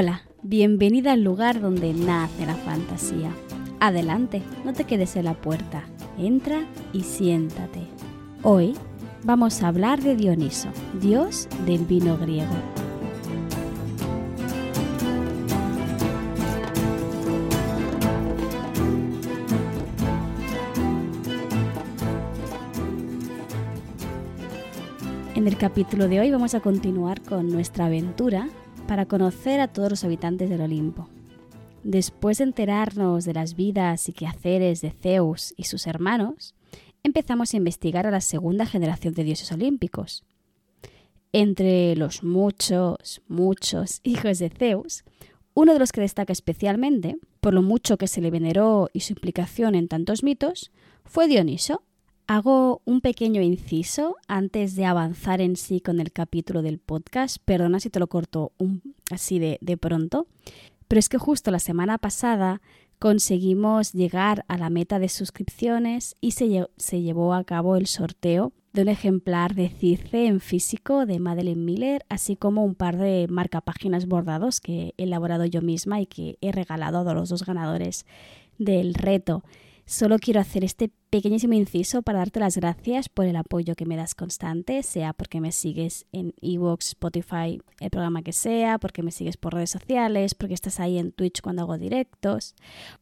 Hola, bienvenida al lugar donde nace la fantasía. Adelante, no te quedes en la puerta. Entra y siéntate. Hoy vamos a hablar de Dioniso, dios del vino griego. En el capítulo de hoy vamos a continuar con nuestra aventura para conocer a todos los habitantes del Olimpo. Después de enterarnos de las vidas y quehaceres de Zeus y sus hermanos, empezamos a investigar a la segunda generación de dioses olímpicos. Entre los muchos, muchos hijos de Zeus, uno de los que destaca especialmente, por lo mucho que se le veneró y su implicación en tantos mitos, fue Dioniso, Hago un pequeño inciso antes de avanzar en sí con el capítulo del podcast. Perdona si te lo corto así de, pronto. Pero es que justo la semana pasada conseguimos llegar a la meta de suscripciones y se, se, llevó a cabo el sorteo de un ejemplar de Circe en físico de Madeleine Miller, así como un par de marcapáginas bordados que he elaborado yo misma y que he regalado a los dos ganadores del reto. Solo quiero hacer este pequeñísimo inciso para darte las gracias por el apoyo que me das constante, sea porque me sigues en Evox, Spotify, el programa que sea, porque me sigues por redes sociales, porque estás ahí en Twitch cuando hago directos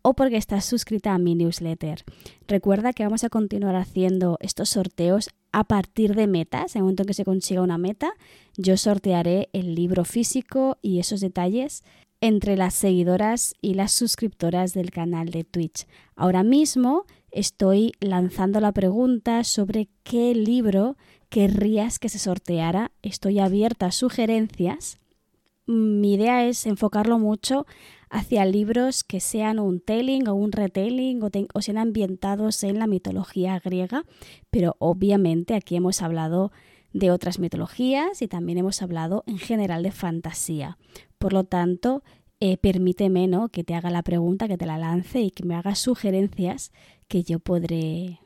o porque estás suscrita a mi newsletter. Recuerda que vamos a continuar haciendo estos sorteos a partir de metas. En el momento en que se consiga una meta, yo sortearé el libro físico y esos detalles entre las seguidoras y las suscriptoras del canal de Twitch. Ahora mismo estoy lanzando la pregunta sobre qué libro querrías que se sorteara. Estoy abierta a sugerencias. Mi idea es enfocarlo mucho hacia libros que sean un telling o un retelling o, o sean ambientados en la mitología griega, pero obviamente aquí hemos hablado de otras mitologías y también hemos hablado en general de fantasía. Por lo tanto, eh, permíteme ¿no? que te haga la pregunta, que te la lance y que me hagas sugerencias que yo podré,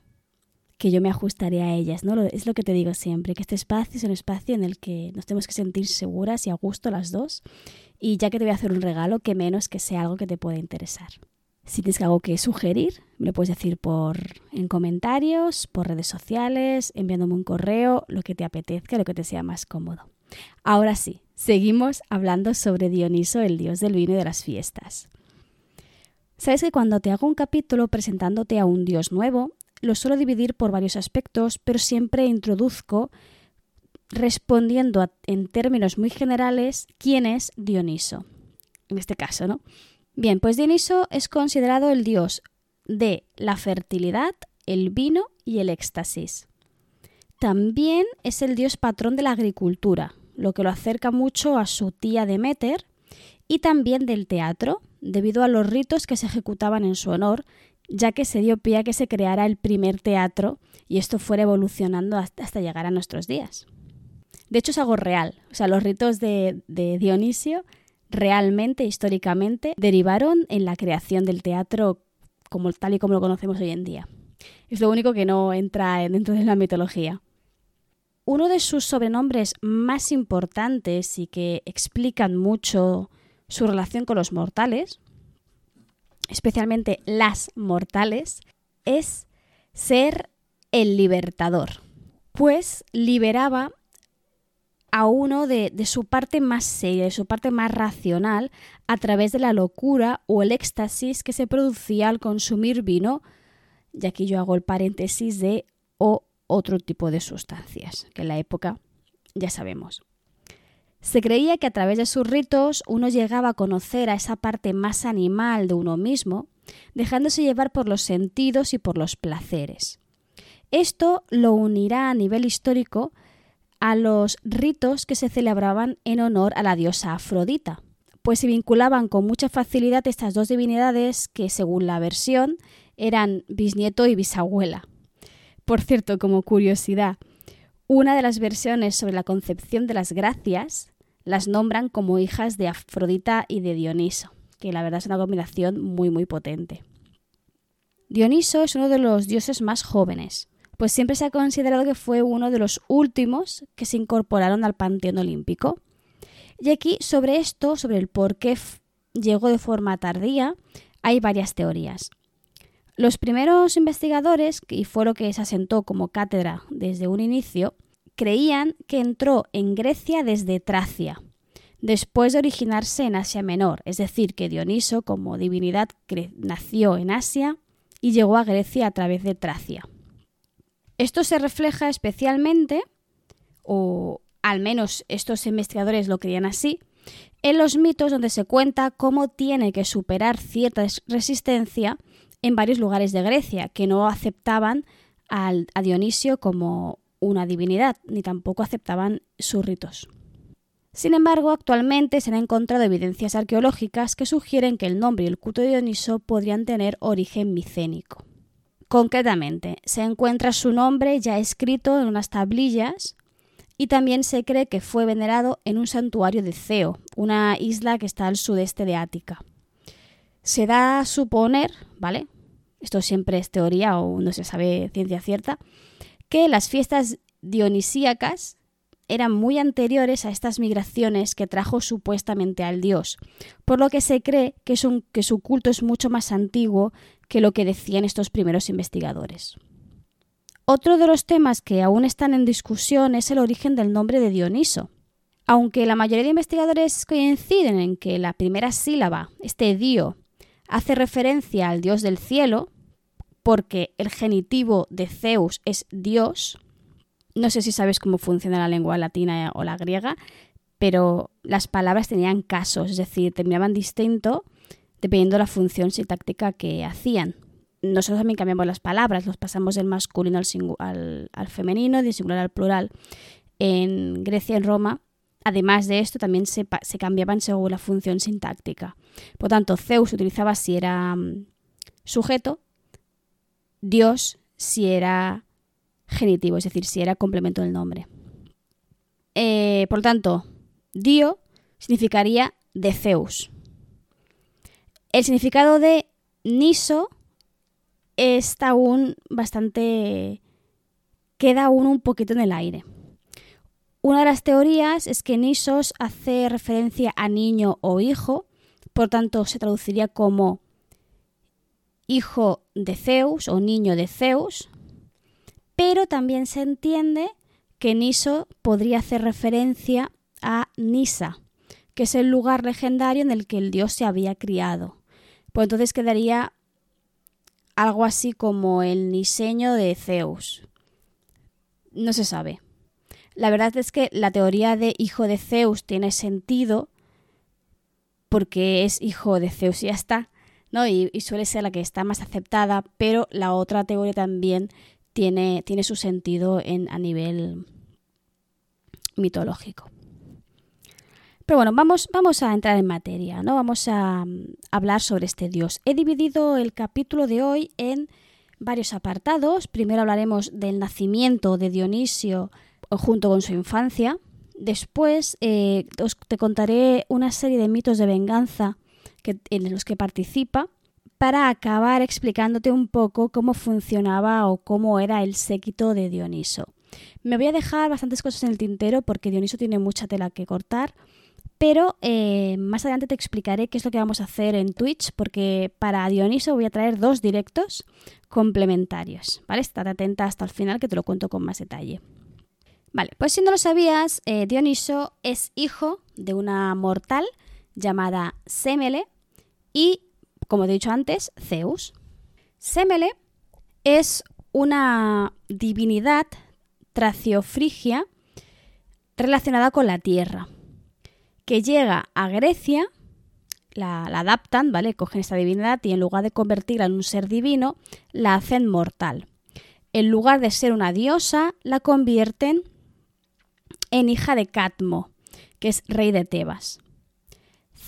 que yo me ajustaré a ellas. ¿no? Es lo que te digo siempre, que este espacio es un espacio en el que nos tenemos que sentir seguras y a gusto las dos. Y ya que te voy a hacer un regalo, que menos que sea algo que te pueda interesar. Si tienes algo que sugerir, me lo puedes decir por en comentarios, por redes sociales, enviándome un correo, lo que te apetezca, lo que te sea más cómodo. Ahora sí, seguimos hablando sobre Dioniso, el dios del vino y de las fiestas. Sabes que cuando te hago un capítulo presentándote a un dios nuevo, lo suelo dividir por varios aspectos, pero siempre introduzco respondiendo en términos muy generales quién es Dioniso. En este caso, ¿no? Bien, pues Dioniso es considerado el dios de la fertilidad, el vino y el éxtasis. También es el dios patrón de la agricultura, lo que lo acerca mucho a su tía Demeter, y también del teatro, debido a los ritos que se ejecutaban en su honor, ya que se dio pie a que se creara el primer teatro y esto fuera evolucionando hasta llegar a nuestros días. De hecho es algo real, o sea, los ritos de, de Dionisio realmente, históricamente, derivaron en la creación del teatro como tal y como lo conocemos hoy en día. Es lo único que no entra dentro de la mitología. Uno de sus sobrenombres más importantes y que explican mucho su relación con los mortales, especialmente las mortales, es ser el libertador, pues liberaba a uno de, su parte más seria, de su parte más racional, a través de la locura o el éxtasis que se producía al consumir vino, y aquí yo hago el paréntesis de o otro tipo de sustancias, que en la época ya sabemos. Se creía que a través de sus ritos uno llegaba a conocer a esa parte más animal de uno mismo, dejándose llevar por los sentidos y por los placeres. Esto lo unirá a nivel histórico a los ritos que se celebraban en honor a la diosa Afrodita, pues se vinculaban con mucha facilidad estas dos divinidades que, según la versión, eran bisnieto y bisabuela. Por cierto, como curiosidad, una de las versiones sobre la concepción de las gracias las nombran como hijas de Afrodita y de Dioniso, que la verdad es una combinación muy muy potente. Dioniso es uno de los dioses más jóvenes, pues siempre se ha considerado que fue uno de los últimos que se incorporaron al panteón olímpico. Y aquí sobre esto, sobre el por qué llegó de forma tardía, hay varias teorías. Los primeros investigadores, y fue lo que se asentó como cátedra desde un inicio, creían que entró en Grecia desde Tracia, después de originarse en Asia Menor, es decir, que Dioniso como divinidad nació en Asia y llegó a Grecia a través de Tracia. Esto se refleja especialmente, o al menos estos investigadores lo creían así, en los mitos donde se cuenta cómo tiene que superar cierta resistencia en varios lugares de Grecia que no aceptaban a Dionisio como una divinidad, ni tampoco aceptaban sus ritos. Sin embargo, actualmente se han encontrado evidencias arqueológicas que sugieren que el nombre y el culto de Dioniso podrían tener origen micénico. Concretamente, se encuentra su nombre ya escrito en unas tablillas y también se cree que fue venerado en un santuario de Ceo, una isla que está al sudeste de Ática. Se da a suponer, ¿vale? Esto siempre es teoría o no se sabe ciencia cierta, que las fiestas dionisíacas eran muy anteriores a estas migraciones que trajo supuestamente al dios, por lo que se cree que, su culto es mucho más antiguo que lo que decían estos primeros investigadores. Otro de los temas que aún están en discusión es el origen del nombre de Dioniso. Aunque la mayoría de investigadores coinciden en que la primera sílaba, este dio, hace referencia al dios del cielo, porque el genitivo de Zeus es Dios. No sé si sabes cómo funciona la lengua latina o la griega, pero las palabras tenían casos, es decir, terminaban distinto dependiendo de la función sintáctica que hacían. Nosotros también cambiamos las palabras, los pasamos del masculino al, al, femenino, del singular al plural. En Grecia en Roma, además de esto, también se, cambiaban según la función sintáctica. Por tanto, Zeus utilizaba si era mm, sujeto Dios si era genitivo, es decir, si era complemento del nombre. Eh, por lo tanto, Dio significaría de Zeus. El significado de Niso está aún bastante... queda aún un poquito en el aire. Una de las teorías es que Nisos hace referencia a niño o hijo, por tanto se traduciría como hijo de Zeus o niño de Zeus, pero también se entiende que Niso podría hacer referencia a Nisa, que es el lugar legendario en el que el dios se había criado. Pues entonces quedaría algo así como el niseño de Zeus. No se sabe. La verdad es que la teoría de hijo de Zeus tiene sentido porque es hijo de Zeus y ya está. ¿no? Y, suele ser la que está más aceptada, pero la otra teoría también tiene, tiene su sentido en, a nivel mitológico. Pero bueno, vamos, vamos a entrar en materia, ¿no? Vamos a, hablar sobre este dios. He dividido el capítulo de hoy en varios apartados. Primero hablaremos del nacimiento de Dionisio junto con su infancia. Después eh, te contaré una serie de mitos de venganza en los que participa para acabar explicándote un poco cómo funcionaba o cómo era el séquito de Dioniso. Me voy a dejar bastantes cosas en el tintero porque Dioniso tiene mucha tela que cortar, pero eh, más adelante te explicaré qué es lo que vamos a hacer en Twitch porque para Dioniso voy a traer dos directos complementarios, ¿vale? Estate atenta hasta el final que te lo cuento con más detalle. Vale, pues si no lo sabías, eh, Dioniso es hijo de una mortal llamada Semele y, como he dicho antes, Zeus. Semele es una divinidad traciofrigia relacionada con la tierra, que llega a Grecia, la, la, adaptan, ¿vale? Cogen esta divinidad y en lugar de convertirla en un ser divino, la hacen mortal. En lugar de ser una diosa, la convierten en hija de Catmo, que es rey de Tebas.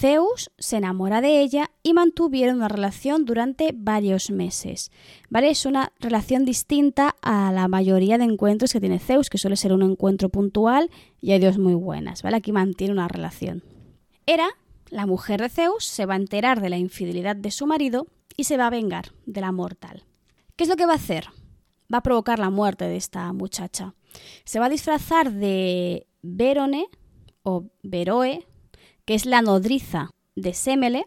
Zeus se enamora de ella y mantuvieron una relación durante varios meses. ¿Vale? Es una relación distinta a la mayoría de encuentros que tiene Zeus, que suele ser un encuentro puntual y hay dios muy buenas. ¿Vale? Aquí mantiene una relación. Hera, la mujer de Zeus, se va a enterar de la infidelidad de su marido y se va a vengar de la mortal. ¿Qué es lo que va a hacer? Va a provocar la muerte de esta muchacha. Se va a disfrazar de Verone o Veroe, que es la nodriza de Semele,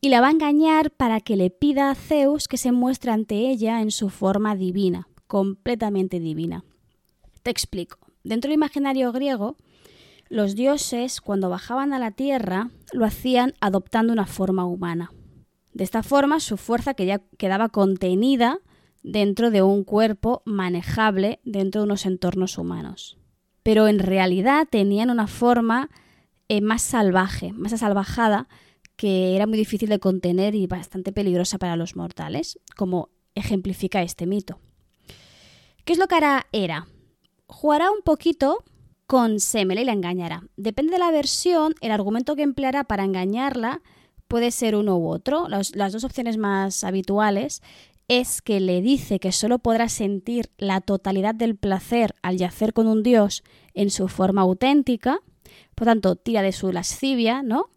y la va a engañar para que le pida a Zeus que se muestre ante ella en su forma divina, completamente divina. Te explico. Dentro del imaginario griego, los dioses, cuando bajaban a la tierra, lo hacían adoptando una forma humana. De esta forma, su fuerza quedaba contenida dentro de un cuerpo manejable dentro de unos entornos humanos. Pero en realidad tenían una forma eh, más salvaje, más asalvajada, que era muy difícil de contener y bastante peligrosa para los mortales, como ejemplifica este mito. ¿Qué es lo que hará Hera? Jugará un poquito con Semele y la engañará. Depende de la versión, el argumento que empleará para engañarla puede ser uno u otro. las dos opciones más habituales es que le dice que solo podrá sentir la totalidad del placer al yacer con un dios en su forma auténtica, por tanto, tira de su lascivia, ¿no?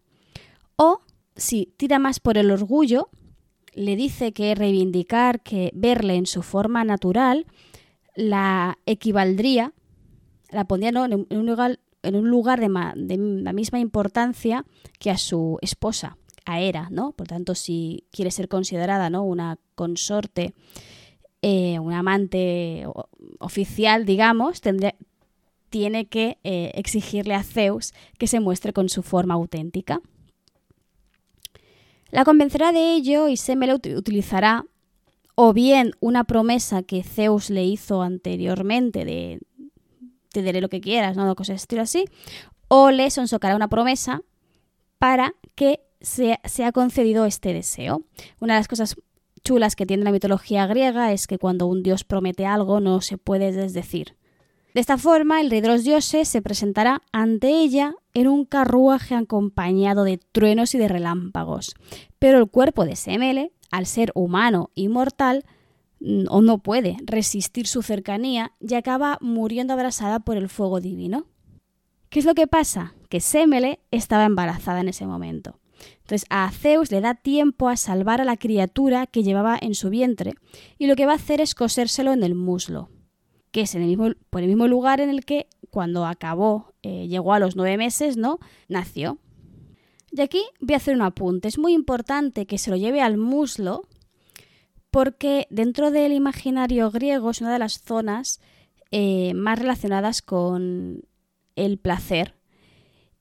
O si tira más por el orgullo, le dice que reivindicar, que verle en su forma natural, la equivaldría, la pondría en, un lugar, en un lugar de, la misma importancia que a su esposa, a Hera, ¿no? Por tanto, si quiere ser considerada ¿no? una consorte, eh, un amante oficial, digamos, tendría, tiene que eh, exigirle a Zeus que se muestre con su forma auténtica. La convencerá de ello y Semele utilizará o bien una promesa que Zeus le hizo anteriormente de te daré lo que quieras, ¿no? Cosas estilo así, o le sonsocará una promesa para que se sea concedido este deseo. Una de las cosas chulas que tiene la mitología griega es que cuando un dios promete algo no se puede desdecir. De esta forma, el rey de los dioses se presentará ante ella en un carruaje acompañado de truenos y de relámpagos. Pero el cuerpo de Semele, al ser humano y mortal, o no puede resistir su cercanía y acaba muriendo abrasada por el fuego divino. ¿Qué es lo que pasa? Que Semele estaba embarazada en ese momento. Entonces a Zeus le da tiempo a salvar a la criatura que llevaba en su vientre y lo que va a hacer es cosérselo en el muslo que es en el mismo, por el mismo lugar en el que cuando acabó, eh, llegó a los nueve meses, ¿no? Nació. Y aquí voy a hacer un apunte. Es muy importante que se lo lleve al muslo porque dentro del imaginario griego es una de las zonas eh, más relacionadas con el placer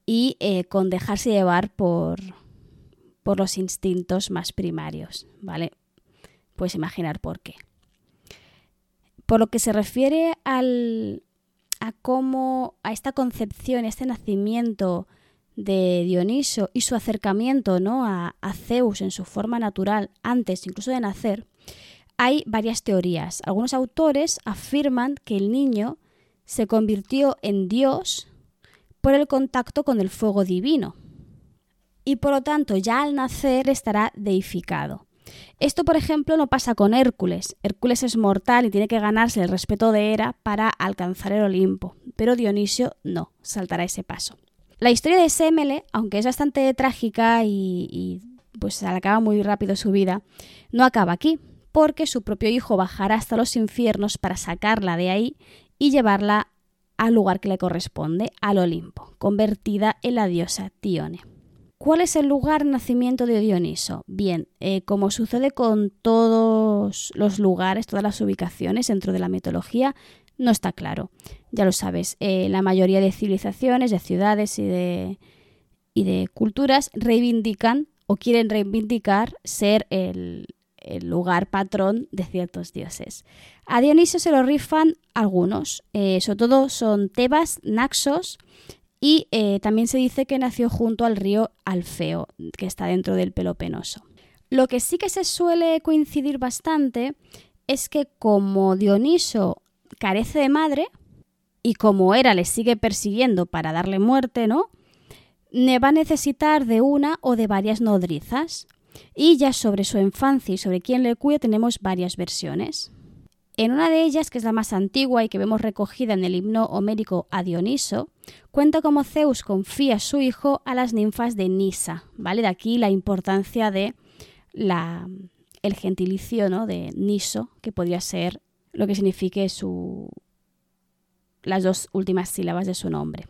y eh, con dejarse llevar por, por los instintos más primarios, ¿vale? Puedes imaginar por qué. Por lo que se refiere al, a cómo, a esta concepción, este nacimiento de Dioniso y su acercamiento ¿no? a, a Zeus en su forma natural antes incluso de nacer, hay varias teorías. Algunos autores afirman que el niño se convirtió en Dios por el contacto con el fuego divino y por lo tanto ya al nacer estará deificado. Esto, por ejemplo, no pasa con Hércules. Hércules es mortal y tiene que ganarse el respeto de Hera para alcanzar el Olimpo, pero Dionisio no, saltará ese paso. La historia de Semele, aunque es bastante trágica y, pues acaba muy rápido su vida, no acaba aquí, porque su propio hijo bajará hasta los infiernos para sacarla de ahí y llevarla al lugar que le corresponde, al Olimpo, convertida en la diosa Tione. ¿Cuál es el lugar nacimiento de Dioniso? Bien, eh, como sucede con todos los lugares, todas las ubicaciones dentro de la mitología, no está claro. Ya lo sabes, eh, la mayoría de civilizaciones, de ciudades y de, y de culturas reivindican o quieren reivindicar ser el, lugar patrón de ciertos dioses. A Dioniso se lo rifan algunos, eh, sobre todo son Tebas, Naxos, y eh, también se dice que nació junto al río Alfeo, que está dentro del Pelopenoso. Lo que sí que se suele coincidir bastante es que como Dioniso carece de madre y como Hera le sigue persiguiendo para darle muerte, ¿no? va a necesitar de una o de varias nodrizas. Y ya sobre su infancia y sobre quién le cuida tenemos varias versiones. En una de ellas, que es la más antigua y que vemos recogida en el himno homérico a Dioniso, cuenta cómo Zeus confía a su hijo a las ninfas de Nisa, ¿vale? De aquí la importancia de la, el gentilicio ¿no? de Niso, que podría ser lo que signifique su, las dos últimas sílabas de su nombre.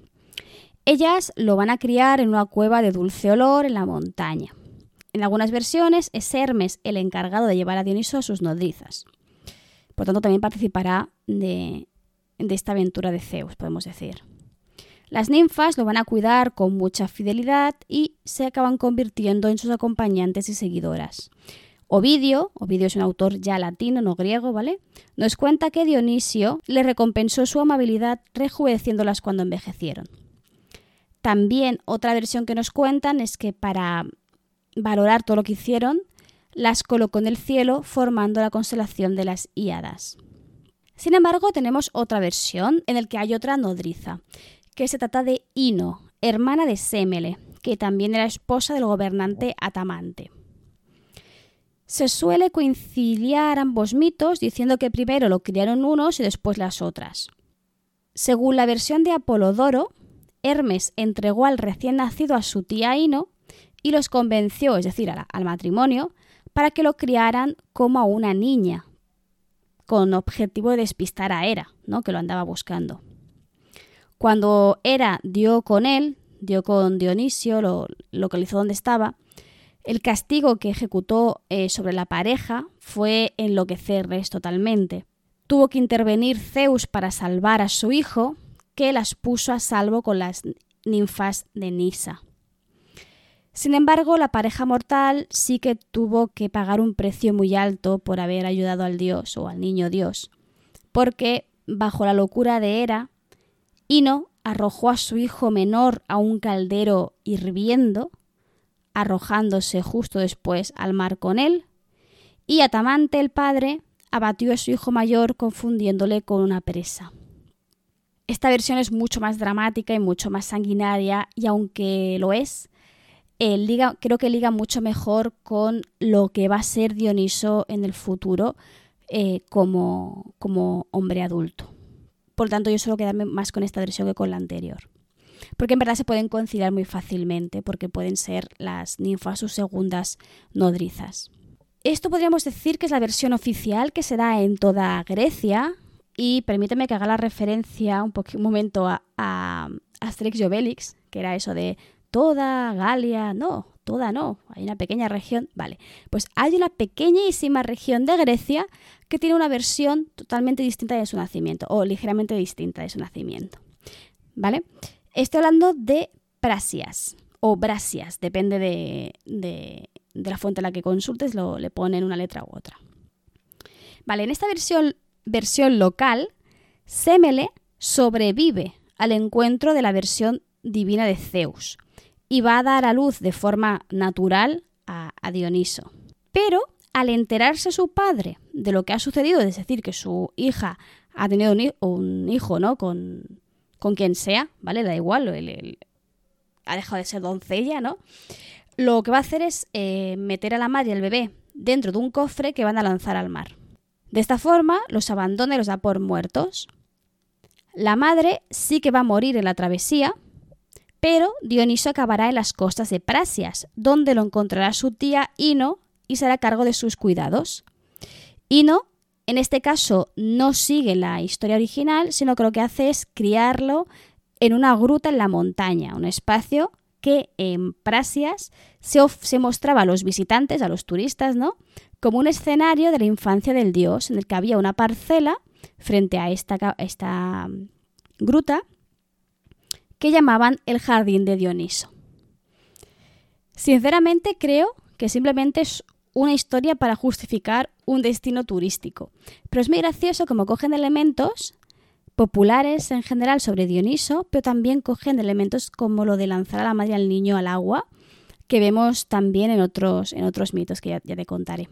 Ellas lo van a criar en una cueva de dulce olor en la montaña. En algunas versiones es Hermes el encargado de llevar a Dioniso a sus nodrizas. Por tanto, también participará de, esta aventura de Zeus, podemos decir. Las ninfas lo van a cuidar con mucha fidelidad y se acaban convirtiendo en sus acompañantes y seguidoras. Ovidio, Ovidio es un autor ya latino, no griego, ¿vale? Nos cuenta que Dionisio le recompensó su amabilidad rejuveneciéndolas cuando envejecieron. También otra versión que nos cuentan es que para valorar todo lo que hicieron, las colocó en el cielo formando la constelación de las Íadas. Sin embargo, tenemos otra versión en la que hay otra nodriza, que se trata de Ino, hermana de Semele, que también era esposa del gobernante Atamante. Se suele conciliar ambos mitos diciendo que primero lo criaron unos y después las otras. Según la versión de Apolodoro, Hermes entregó al recién nacido a su tía Ino y los convenció, es decir, al matrimonio, para que lo criaran como a una niña, con objetivo de despistar a Hera, ¿no? que lo andaba buscando. Cuando Hera dio con él, dio con Dionisio, lo localizó donde estaba, el castigo que ejecutó eh, sobre la pareja fue enloquecerles totalmente. Tuvo que intervenir Zeus para salvar a su hijo, que las puso a salvo con las ninfas de Nisa. Sin embargo, la pareja mortal sí que tuvo que pagar un precio muy alto por haber ayudado al dios o al niño dios, porque bajo la locura de Hera, Ino arrojó a su hijo menor a un caldero hirviendo, arrojándose justo después al mar con él, y Atamante el padre abatió a su hijo mayor confundiéndole con una presa. Esta versión es mucho más dramática y mucho más sanguinaria y aunque lo es, liga, creo que liga mucho mejor con lo que va a ser Dioniso en el futuro eh, como, como hombre adulto. Por tanto, yo suelo quedarme más con esta versión que con la anterior. Porque en verdad se pueden conciliar muy fácilmente, porque pueden ser las ninfas sus segundas nodrizas. Esto podríamos decir que es la versión oficial que se da en toda Grecia. Y permíteme que haga la referencia un, un momento a, a Asterix y Obelix, que era eso de toda Galia, no, toda no, hay una pequeña región, vale, pues hay una pequeñísima región de Grecia que tiene una versión totalmente distinta de su nacimiento, o ligeramente distinta de su nacimiento, ¿vale? Estoy hablando de Prasias, o Brasias, depende de, de, la fuente a la que consultes, lo, le ponen una letra u otra. Vale, en esta versión, versión local, Semele sobrevive al encuentro de la versión divina de Zeus, y va a dar a luz de forma natural a, Dioniso. Pero al enterarse su padre de lo que ha sucedido, es decir, que su hija ha tenido un, hijo, ¿no? Con, con, quien sea, ¿vale? Da igual, ha dejado de ser doncella, ¿no? Lo que va a hacer es eh, meter a la madre y al bebé dentro de un cofre que van a lanzar al mar. De esta forma los abandona y los da por muertos. La madre sí que va a morir en la travesía, pero Dioniso acabará en las costas de Prasias, donde lo encontrará su tía Ino y será cargo de sus cuidados. Ino, en este caso, no sigue la historia original, sino que lo que hace es criarlo en una gruta en la montaña, un espacio que en Prasias se, mostraba a los visitantes, a los turistas, ¿no? Como un escenario de la infancia del dios, en el que había una parcela frente a esta, esta gruta que llamaban el Jardín de Dioniso. Sinceramente creo que simplemente es una historia para justificar un destino turístico, pero es muy gracioso como cogen elementos populares en general sobre Dioniso, pero también cogen elementos como lo de lanzar a la madre al niño al agua, que vemos también en otros, en otros mitos que ya, ya te contaré.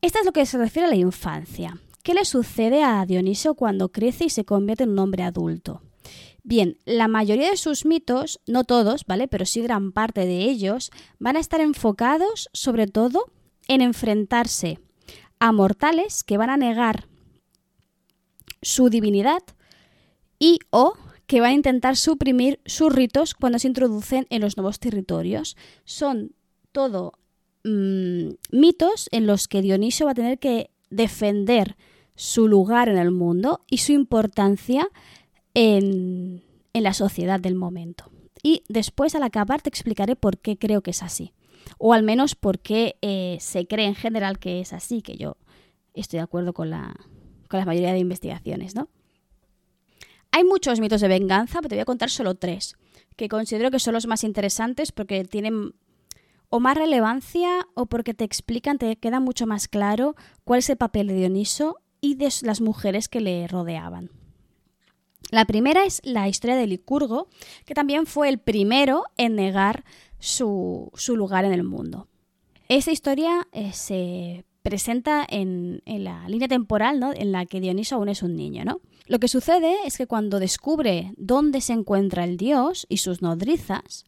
Esta es lo que se refiere a la infancia. ¿Qué le sucede a Dioniso cuando crece y se convierte en un hombre adulto? Bien, la mayoría de sus mitos, no todos, ¿vale? Pero sí gran parte de ellos, van a estar enfocados sobre todo en enfrentarse a mortales que van a negar su divinidad y o que van a intentar suprimir sus ritos cuando se introducen en los nuevos territorios. Son todo mm, mitos en los que Dioniso va a tener que defender su lugar en el mundo y su importancia en, la sociedad del momento. Y después al acabar te explicaré por qué creo que es así. O al menos por qué eh, se cree en general que es así, que yo estoy de acuerdo con la, con la mayoría de investigaciones, ¿no? Hay muchos mitos de venganza, pero te voy a contar solo tres, que considero que son los más interesantes porque tienen o más relevancia o porque te explican, te queda mucho más claro cuál es el papel de Dioniso y de las mujeres que le rodeaban. La primera es la historia de Licurgo, que también fue el primero en negar su, lugar en el mundo. Esta historia eh, se presenta en, la línea temporal ¿no? en la que Dioniso aún es un niño. ¿no? Lo que sucede es que cuando descubre dónde se encuentra el dios y sus nodrizas,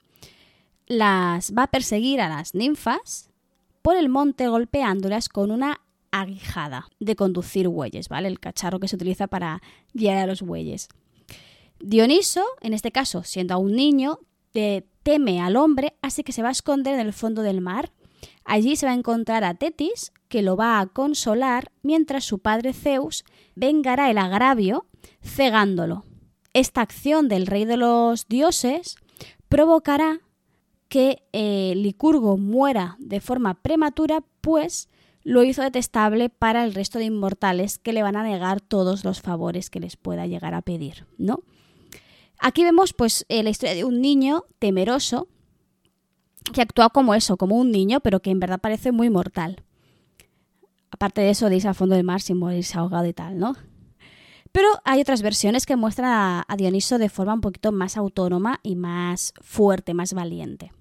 las va a perseguir a las ninfas por el monte golpeándolas con una aguijada de conducir bueyes, ¿vale? El cacharro que se utiliza para guiar a los bueyes. Dioniso, en este caso, siendo aún niño, teme al hombre, así que se va a esconder en el fondo del mar. Allí se va a encontrar a Tetis, que lo va a consolar, mientras su padre Zeus vengará el agravio cegándolo. Esta acción del rey de los dioses provocará que eh, Licurgo muera de forma prematura, pues lo hizo detestable para el resto de inmortales que le van a negar todos los favores que les pueda llegar a pedir, ¿no? Aquí vemos pues eh, la historia de un niño temeroso que actúa como eso, como un niño, pero que en verdad parece muy mortal. Aparte de eso, de irse al fondo del mar sin morirse ahogado y tal, ¿no? Pero hay otras versiones que muestran a Dioniso de forma un poquito más autónoma y más fuerte, más valiente.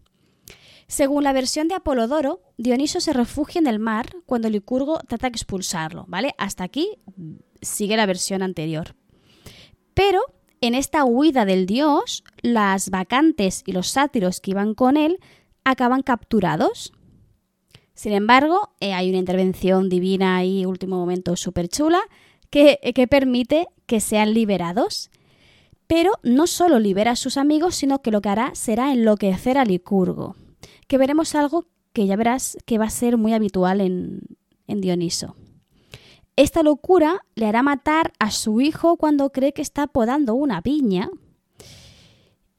Según la versión de Apolodoro, Dioniso se refugia en el mar cuando Licurgo trata de expulsarlo, ¿vale? Hasta aquí sigue la versión anterior. Pero en esta huida del dios, las vacantes y los sátiros que iban con él acaban capturados. Sin embargo, eh, hay una intervención divina y último momento súper chula que, que permite que sean liberados. Pero no solo libera a sus amigos, sino que lo que hará será enloquecer a Licurgo que veremos algo que ya verás que va a ser muy habitual en, Dioniso. Esta locura le hará matar a su hijo cuando cree que está podando una piña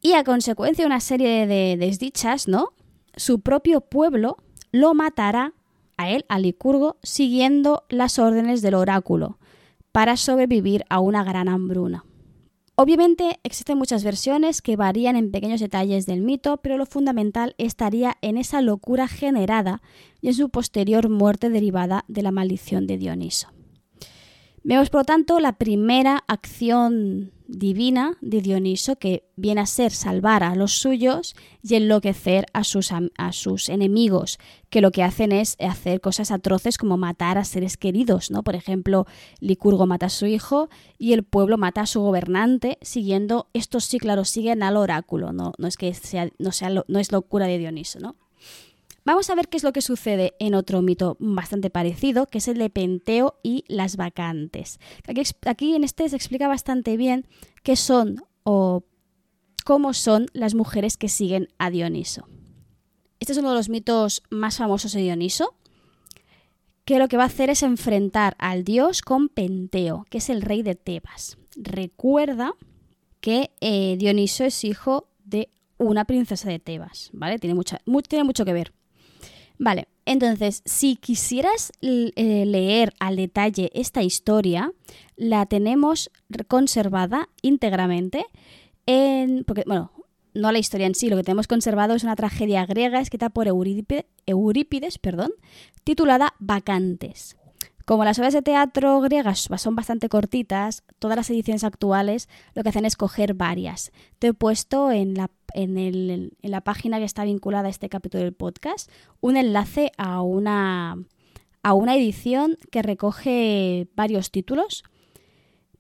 y a consecuencia de una serie de desdichas, ¿no? Su propio pueblo lo matará a él, a Licurgo, siguiendo las órdenes del oráculo para sobrevivir a una gran hambruna. Obviamente existen muchas versiones que varían en pequeños detalles del mito, pero lo fundamental estaría en esa locura generada y en su posterior muerte derivada de la maldición de Dioniso. Vemos, por lo tanto, la primera acción divina de Dioniso, que viene a ser salvar a los suyos y enloquecer a sus, a sus enemigos, que lo que hacen es hacer cosas atroces como matar a seres queridos, ¿no? Por ejemplo, Licurgo mata a su hijo y el pueblo mata a su gobernante, siguiendo, estos sí, claro, siguen al oráculo, no, no es que sea, no, sea, no es locura de Dioniso, ¿no? Vamos a ver qué es lo que sucede en otro mito bastante parecido, que es el de Penteo y las vacantes. Aquí, en este se explica bastante bien qué son o cómo son las mujeres que siguen a Dioniso. Este es uno de los mitos más famosos de Dioniso, que lo que va a hacer es enfrentar al dios con Penteo, que es el rey de Tebas. Recuerda que eh, Dioniso es hijo de una princesa de Tebas, ¿vale? Tiene, tiene mucho que ver. Vale, entonces, si quisieras eh, leer al detalle esta historia, la tenemos conservada íntegramente en... Porque, bueno, no la historia en sí, lo que tenemos conservado es una tragedia griega escrita por Eurípides, perdón, titulada Vacantes. Como las obras de teatro griegas son bastante cortitas, todas las ediciones actuales lo que hacen es coger varias. Te he puesto en la, en, la página que está vinculada a este capítulo del podcast un enlace a una, a una edición que recoge varios títulos.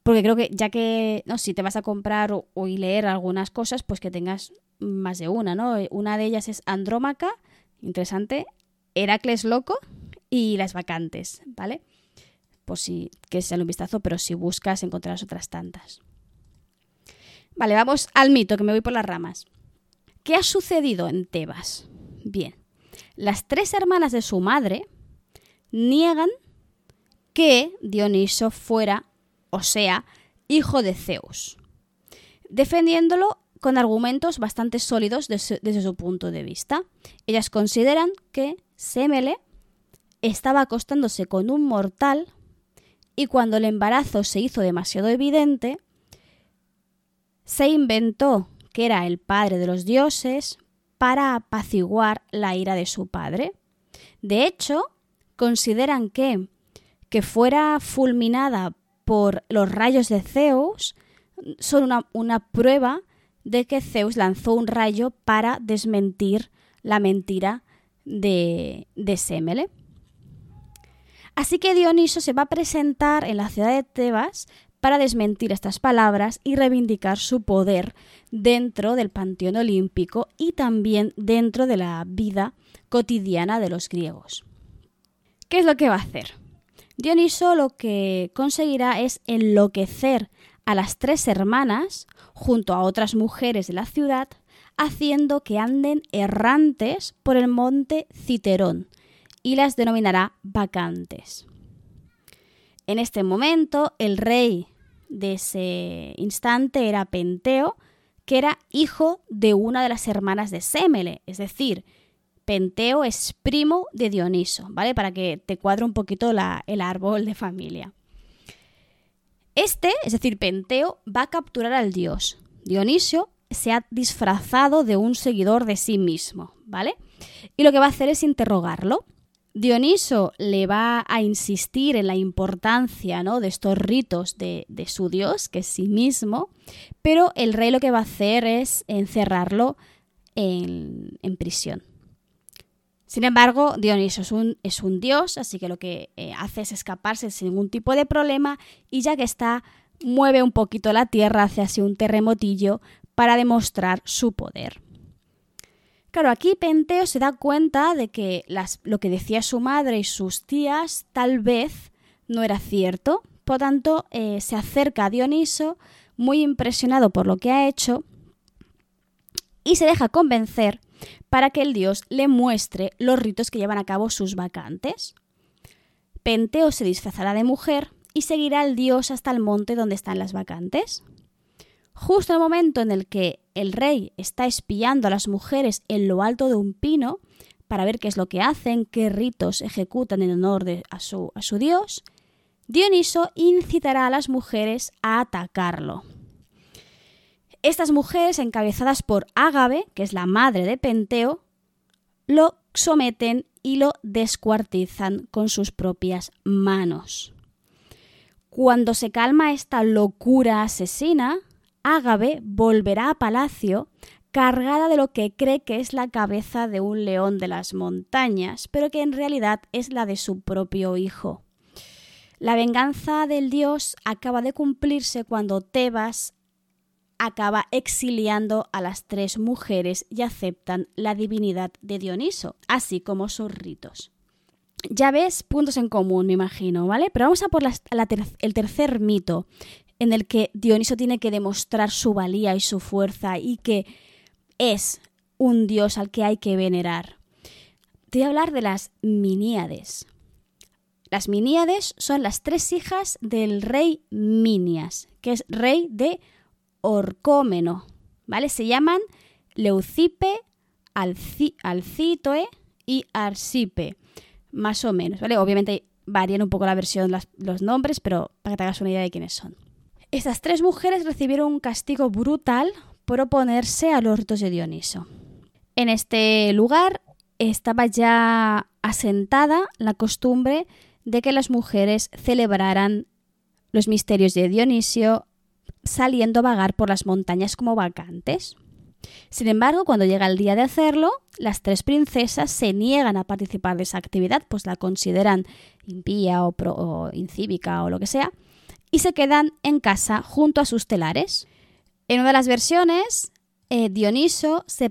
Porque creo que ya que, no, si te vas a comprar o, o leer algunas cosas, pues que tengas más de una, ¿no? Una de ellas es Andrómaca, interesante, Heracles Loco y Las Vacantes, ¿vale? Por si quieres echarle un vistazo, pero si buscas encontrarás otras tantas. Vale, vamos al mito, que me voy por las ramas. ¿Qué ha sucedido en Tebas? Bien, las tres hermanas de su madre niegan que Dioniso fuera, o sea, hijo de Zeus. defendiéndolo con argumentos bastante sólidos desde, su punto de vista. Ellas consideran que Semele estaba acostándose con un mortal y cuando el embarazo se hizo demasiado evidente, se inventó que era el padre de los dioses para apaciguar la ira de su padre. De hecho, consideran que que fuera fulminada por los rayos de Zeus son una, una prueba de que Zeus lanzó un rayo para desmentir la mentira de, de Semele. Así que Dioniso se va a presentar en la ciudad de Tebas para desmentir estas palabras y reivindicar su poder dentro del panteón olímpico y también dentro de la vida cotidiana de los griegos. ¿Qué es lo que va a hacer? Dioniso lo que conseguirá es enloquecer a las tres hermanas junto a otras mujeres de la ciudad, haciendo que anden errantes por el monte Citerón y las denominará vacantes. En este momento, el rey de ese instante era Penteo, que era hijo de una de las hermanas de Semele, es decir, Penteo es primo de Dioniso, ¿vale? Para que te cuadre un poquito el árbol de familia. Este, es decir, Penteo, va a capturar al dios. Dionisio se ha disfrazado de un seguidor de sí mismo, ¿vale? Y lo que va a hacer es interrogarlo. Dioniso le va a insistir en la importancia ¿no? de estos ritos de, su dios, que es sí mismo, pero el rey lo que va a hacer es encerrarlo en, prisión. Sin embargo, Dioniso es un, dios, así que lo que eh, hace es escaparse sin ningún tipo de problema y ya que está, mueve un poquito la tierra, hace así un terremotillo para demostrar su poder. Claro, aquí Penteo se da cuenta de que lo que decía su madre y sus tías tal vez no era cierto, por tanto eh, se acerca a Dioniso muy impresionado por lo que ha hecho y se deja convencer para que el dios le muestre los ritos que llevan a cabo sus vacantes. Penteo se disfrazará de mujer y seguirá al dios hasta el monte donde están las vacantes. Justo en el momento en el que el rey está espiando a las mujeres en lo alto de un pino para ver qué es lo que hacen, qué ritos ejecutan en honor a, su, a su dios, Dioniso incitará a las mujeres a atacarlo. Estas mujeres, encabezadas por Ágave, que es la madre de Penteo, lo someten y lo descuartizan con sus propias manos. Cuando se calma esta locura asesina, Ágave volverá a palacio cargada de lo que cree que es la cabeza de un león de las montañas, pero que en realidad es la de su propio hijo. La venganza del dios acaba de cumplirse cuando Tebas acaba exiliando a las tres mujeres y aceptan la divinidad de Dioniso, así como sus ritos. Ya ves, puntos en común, me imagino, ¿vale? Pero vamos a por el tercer mito, en el que Dioniso tiene que demostrar su valía y su fuerza y que es un dios al que hay que venerar. Te voy a hablar de las Miníades. Las Miníades son las tres hijas del rey Minias, que es rey de Orcómeno, ¿vale? Se llaman Leucipe, Alcitoe y Arsipe, más o menos, ¿vale? Obviamente varían un poco la versión, los nombres, pero para que te hagas una idea de quiénes son. Estas tres mujeres recibieron un castigo brutal por oponerse a los ritos de Dioniso. En este lugar estaba ya asentada la costumbre de que las mujeres celebraran los misterios de Dionisio saliendo a vagar por las montañas como vacantes. Sin embargo, cuando llega el día de hacerlo, las tres princesas se niegan a participar de esa actividad, pues la consideran impía o, incívica o lo que sea, y se quedan en casa junto a sus telares. En una de las versiones, eh, Dioniso se,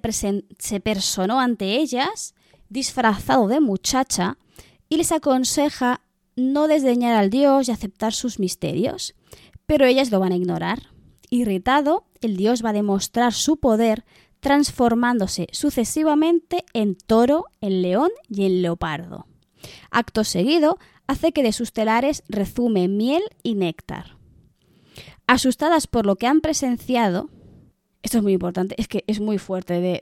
se personó ante ellas, disfrazado de muchacha, y les aconseja no desdeñar al dios y aceptar sus misterios, pero ellas lo van a ignorar. Irritado, el dios va a demostrar su poder transformándose sucesivamente en toro, en león y en leopardo. Acto seguido, hace que de sus telares rezume miel y néctar. Asustadas por lo que han presenciado, esto es muy importante, es que es muy fuerte de,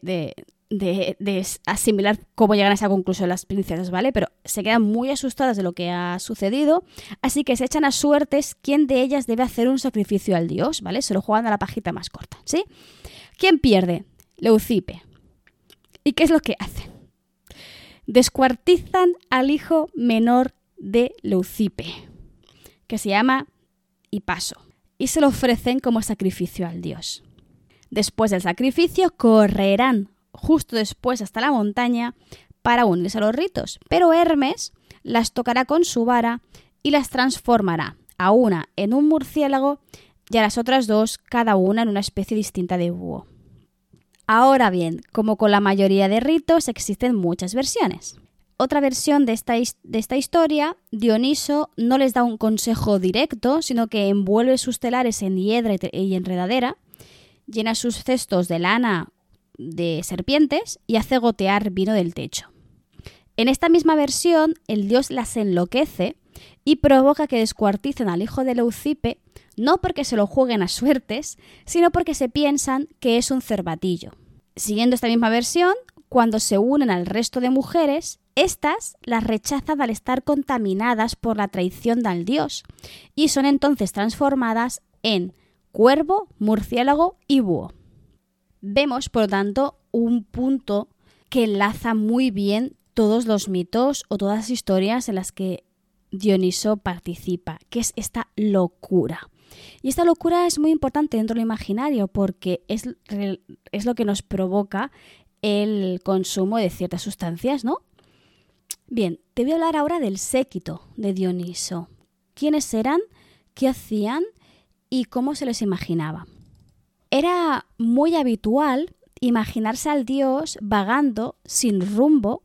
de, asimilar cómo llegan a esa conclusión las princesas, ¿vale? Pero se quedan muy asustadas de lo que ha sucedido, así que se echan a suertes quién de ellas debe hacer un sacrificio al dios, ¿vale? Se lo juegan a la pajita más corta, ¿sí? ¿Quién pierde? Leucipe. ¿Y qué es lo que hacen? Descuartizan al hijo menor de Leucipe, que se llama Hipaso, y se lo ofrecen como sacrificio al dios. Después del sacrificio correrán justo después hasta la montaña para unirse a los ritos, pero Hermes las tocará con su vara y las transformará a una en un murciélago y a las otras dos cada una en una especie distinta de búho. Ahora bien, como con la mayoría de ritos existen muchas versiones. Otra versión de esta, de esta, historia, Dioniso no les da un consejo directo, sino que envuelve sus telares en hiedra y enredadera, llena sus cestos de lana de serpientes y hace gotear vino del techo. En esta misma versión, el dios las enloquece y provoca que descuarticen al hijo de Leucipe, no porque se lo jueguen a suertes, sino porque se piensan que es un cervatillo. Siguiendo esta misma versión, cuando se unen al resto de mujeres, éstas las rechazan al estar contaminadas por la traición del dios y son entonces transformadas en cuervo, murciélago y búho. Vemos, por lo tanto, un punto que enlaza muy bien todos los mitos o todas las historias en las que Dioniso participa, que es esta locura. Y esta locura es muy importante dentro del imaginario porque es, es lo que nos provoca el consumo de ciertas sustancias, ¿no? Bien, te voy a hablar ahora del séquito de Dioniso. ¿Quiénes eran? ¿Qué hacían? ¿Y cómo se les imaginaba? Era muy habitual imaginarse al dios vagando sin rumbo,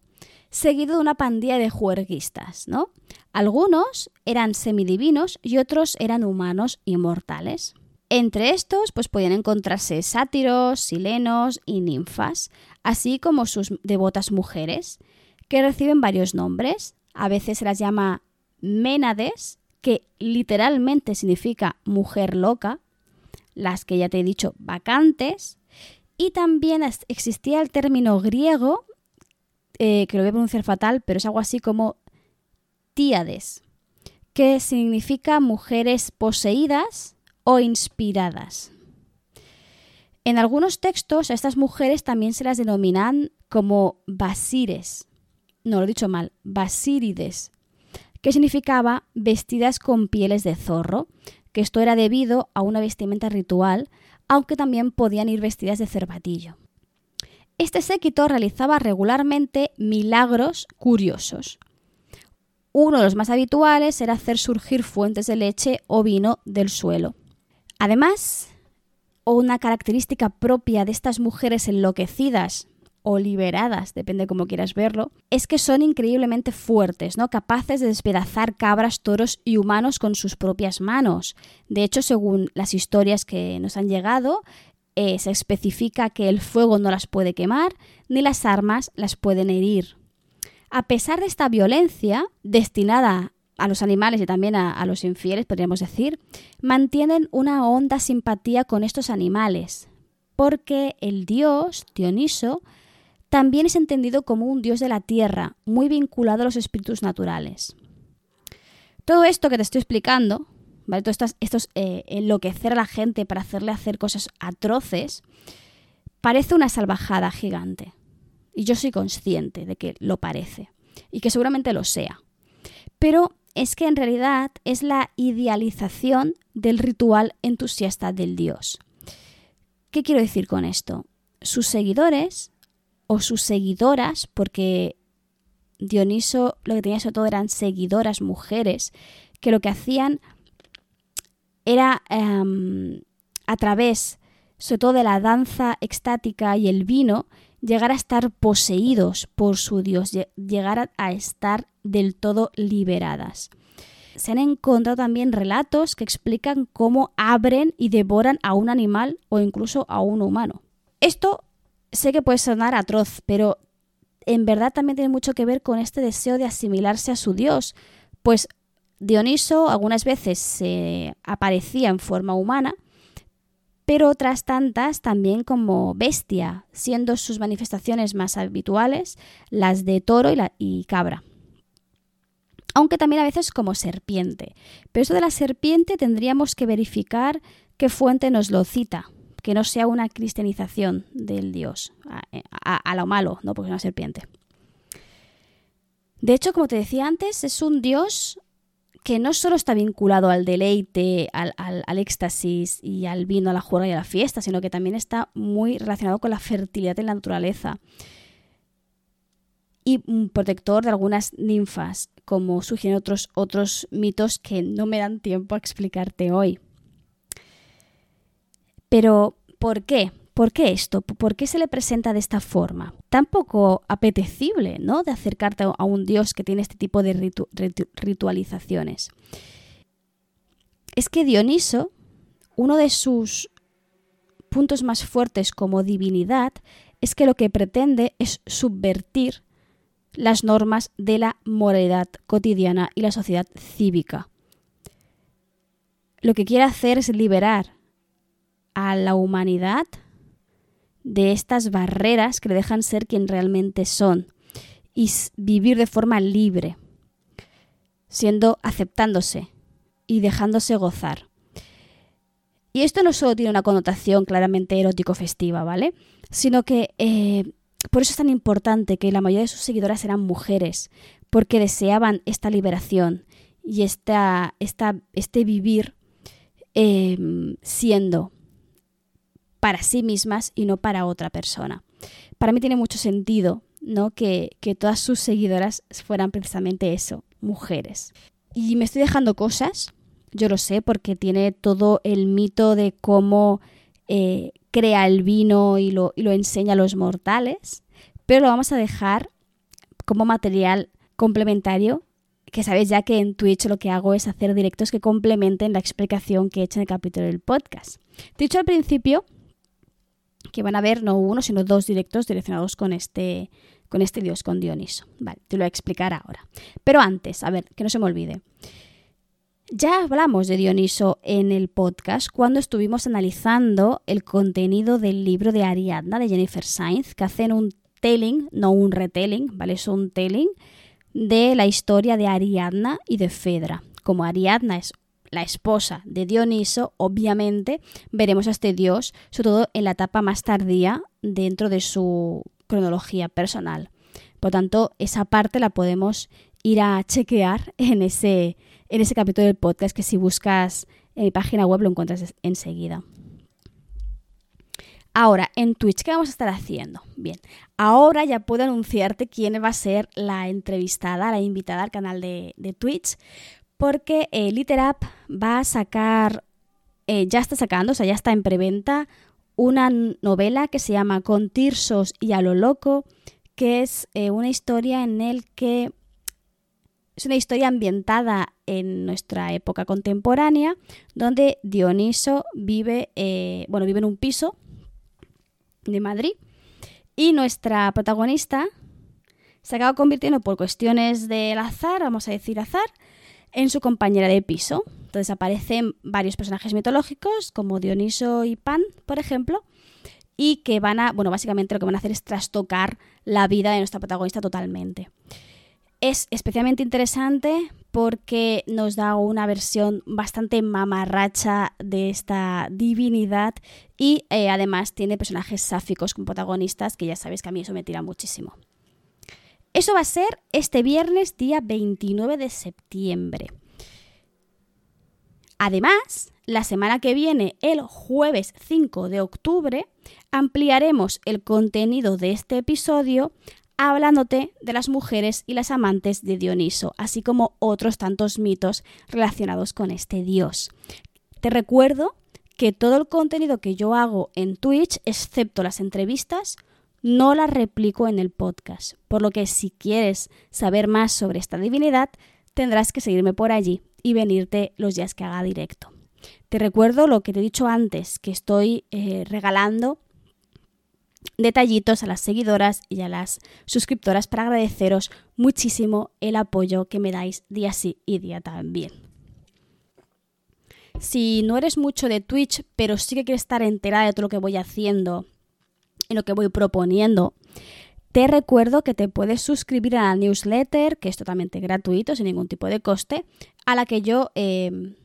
seguido de una pandilla de juerguistas, ¿no? Algunos eran semidivinos y otros eran humanos inmortales. Entre estos, pues podían encontrarse sátiros, silenos y ninfas, así como sus devotas mujeres, que reciben varios nombres. A veces se las llama Ménades, que literalmente significa mujer loca, las que ya te he dicho vacantes, y también existía el término griego, eh, que lo voy a pronunciar fatal, pero es algo así como tíades, que significa mujeres poseídas o inspiradas. En algunos textos a estas mujeres también se las denominan como basires, no lo he dicho mal, basírides, que significaba vestidas con pieles de zorro, que esto era debido a una vestimenta ritual, aunque también podían ir vestidas de cervatillo. Este séquito realizaba regularmente milagros curiosos. Uno de los más habituales era hacer surgir fuentes de leche o vino del suelo. Además, una característica propia de estas mujeres enloquecidas o liberadas, depende cómo quieras verlo, es que son increíblemente fuertes, ¿no? Capaces de despedazar cabras, toros y humanos con sus propias manos. De hecho, según las historias que nos han llegado, eh, se especifica que el fuego no las puede quemar, ni las armas las pueden herir. A pesar de esta violencia, destinada a los animales y también a, los infieles, podríamos decir, mantienen una honda simpatía con estos animales, porque el dios Dioniso también es entendido como un dios de la tierra, muy vinculado a los espíritus naturales. Todo esto que te estoy explicando, ¿vale? Todo esto, es eh, enloquecer a la gente para hacerle hacer cosas atroces, parece una salvajada gigante. Y yo soy consciente de que lo parece. Y que seguramente lo sea. Pero es que en realidad es la idealización del ritual entusiasta del dios. ¿Qué quiero decir con esto? Sus seguidores o sus seguidoras, porque Dioniso lo que tenía sobre todo eran seguidoras mujeres, que lo que hacían era em, a través, sobre todo de la danza extática y el vino, llegar a estar poseídos por su Dios, llegar a estar del todo liberadas. Se han encontrado también relatos que explican cómo abren y devoran a un animal o incluso a un humano. Esto sé que puede sonar atroz, pero en verdad también tiene mucho que ver con este deseo de asimilarse a su dios, pues Dioniso algunas veces se aparecía en forma humana, pero otras tantas también como bestia, siendo sus manifestaciones más habituales las de toro y, cabra aunque también a veces como serpiente. Pero eso de la serpiente tendríamos que verificar qué fuente nos lo cita, que no sea una cristianización del dios, a, lo malo, no porque es una serpiente. De hecho, como te decía antes, es un dios que no solo está vinculado al deleite, al, al, éxtasis y al vino, a la juerga y a la fiesta, sino que también está muy relacionado con la fertilidad en la naturaleza y un protector de algunas ninfas, como sugieren otros, otros mitos que no me dan tiempo a explicarte hoy. Pero, ¿por qué? ¿Por qué esto? ¿Por qué se le presenta de esta forma? Tan poco apetecible, ¿no? De acercarte a un dios que tiene este tipo de ritualizaciones. Es que Dioniso, uno de sus puntos más fuertes como divinidad, es que lo que pretende es subvertir las normas de la moralidad cotidiana y la sociedad cívica. Lo que quiere hacer es liberar a la humanidad de estas barreras que le dejan ser quien realmente son y vivir de forma libre, siendo aceptándose y dejándose gozar. Y esto no solo tiene una connotación claramente erótico-festiva, ¿vale? Sino que eh, por eso es tan importante que la mayoría de sus seguidoras eran mujeres, porque deseaban esta liberación y esta, este vivir em, siendo para sí mismas y no para otra persona. Para mí tiene mucho sentido ¿no? que, que todas sus seguidoras fueran precisamente eso, mujeres. Y me estoy dejando cosas, yo lo sé, porque tiene todo el mito de cómo eh, crea el vino y lo, y lo enseña a los mortales, pero lo vamos a dejar como material complementario que sabéis ya que en Twitch lo que hago es hacer directos que complementen la explicación que he hecho en el capítulo del podcast. Dicho al principio que van a haber no uno, sino dos directos direccionados con este, con este dios, con Dioniso. Vale, te lo voy a explicar ahora. Pero antes, a ver, que no se me olvide. Ya hablamos de Dioniso en el podcast cuando estuvimos analizando el contenido del libro de Ariadna de Jennifer Sainz, que hacen un telling, no un retelling, ¿vale? Es un telling de la historia de Ariadna y de Fedra. Como Ariadna es la esposa de Dioniso, obviamente veremos a este dios, sobre todo en la etapa más tardía dentro de su cronología personal. Por tanto, esa parte la podemos ir a chequear en ese, en ese capítulo del podcast que si buscas en mi página web lo encuentras enseguida. Ahora, en Twitch, ¿qué vamos a estar haciendo? Bien, ahora ya puedo anunciarte quién va a ser la entrevistada, la invitada al canal de, Twitch, porque eh, Literap va a sacar, eh, ya está sacando, o sea, ya está en preventa, una novela que se llama Con Tirsos y a lo loco, que es eh, una historia en el que es una historia ambientada en nuestra época contemporánea, donde Dioniso vive, eh, bueno, vive en un piso de Madrid y nuestra protagonista se acaba convirtiendo por cuestiones del azar, vamos a decir azar, en su compañera de piso. Entonces aparecen varios personajes mitológicos como Dioniso y Pan, por ejemplo, y que van a, bueno, básicamente lo que van a hacer es trastocar la vida de nuestra protagonista totalmente. Es especialmente interesante porque nos da una versión bastante mamarracha de esta divinidad y eh, además tiene personajes sáficos como protagonistas que ya sabéis que a mí eso me tira muchísimo. Eso va a ser este viernes día 29 de septiembre. Además, la semana que viene, el jueves 5 de octubre, ampliaremos el contenido de este episodio hablándote de las mujeres y las amantes de Dioniso, así como otros tantos mitos relacionados con este dios. Te recuerdo que todo el contenido que yo hago en Twitch, excepto las entrevistas, no las replico en el podcast, por lo que si quieres saber más sobre esta divinidad, tendrás que seguirme por allí y venirte los días que haga directo. Te recuerdo lo que te he dicho antes, que estoy eh, regalando detallitos a las seguidoras y a las suscriptoras para agradeceros muchísimo el apoyo que me dais día sí y día también. Si no eres mucho de Twitch, pero sí que quieres estar enterada de todo lo que voy haciendo y lo que voy proponiendo, te recuerdo que te puedes suscribir a la newsletter, que es totalmente gratuito, sin ningún tipo de coste, a la que yo eh,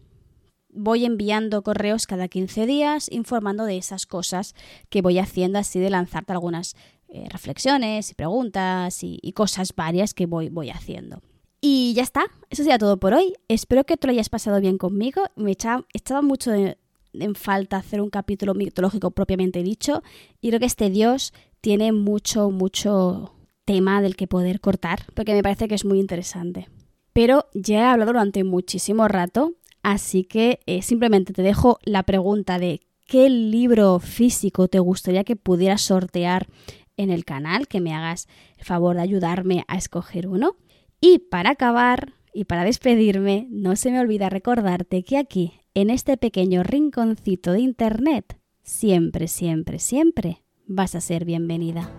voy enviando correos cada 15 días informando de esas cosas que voy haciendo, así de lanzarte algunas eh, reflexiones y preguntas y, cosas varias que voy, voy haciendo. Y ya está, eso sería todo por hoy. Espero que te lo hayas pasado bien conmigo. Me echaba, echaba mucho en falta hacer un capítulo mitológico propiamente dicho y creo que este dios tiene mucho, mucho tema del que poder cortar, porque me parece que es muy interesante. Pero ya he hablado durante muchísimo rato, así que eh, simplemente te dejo la pregunta de qué libro físico te gustaría que pudiera sortear en el canal, que me hagas el favor de ayudarme a escoger uno. Y para acabar y para despedirme, no se me olvida recordarte que aquí, en este pequeño rinconcito de Internet, siempre, siempre, siempre vas a ser bienvenida.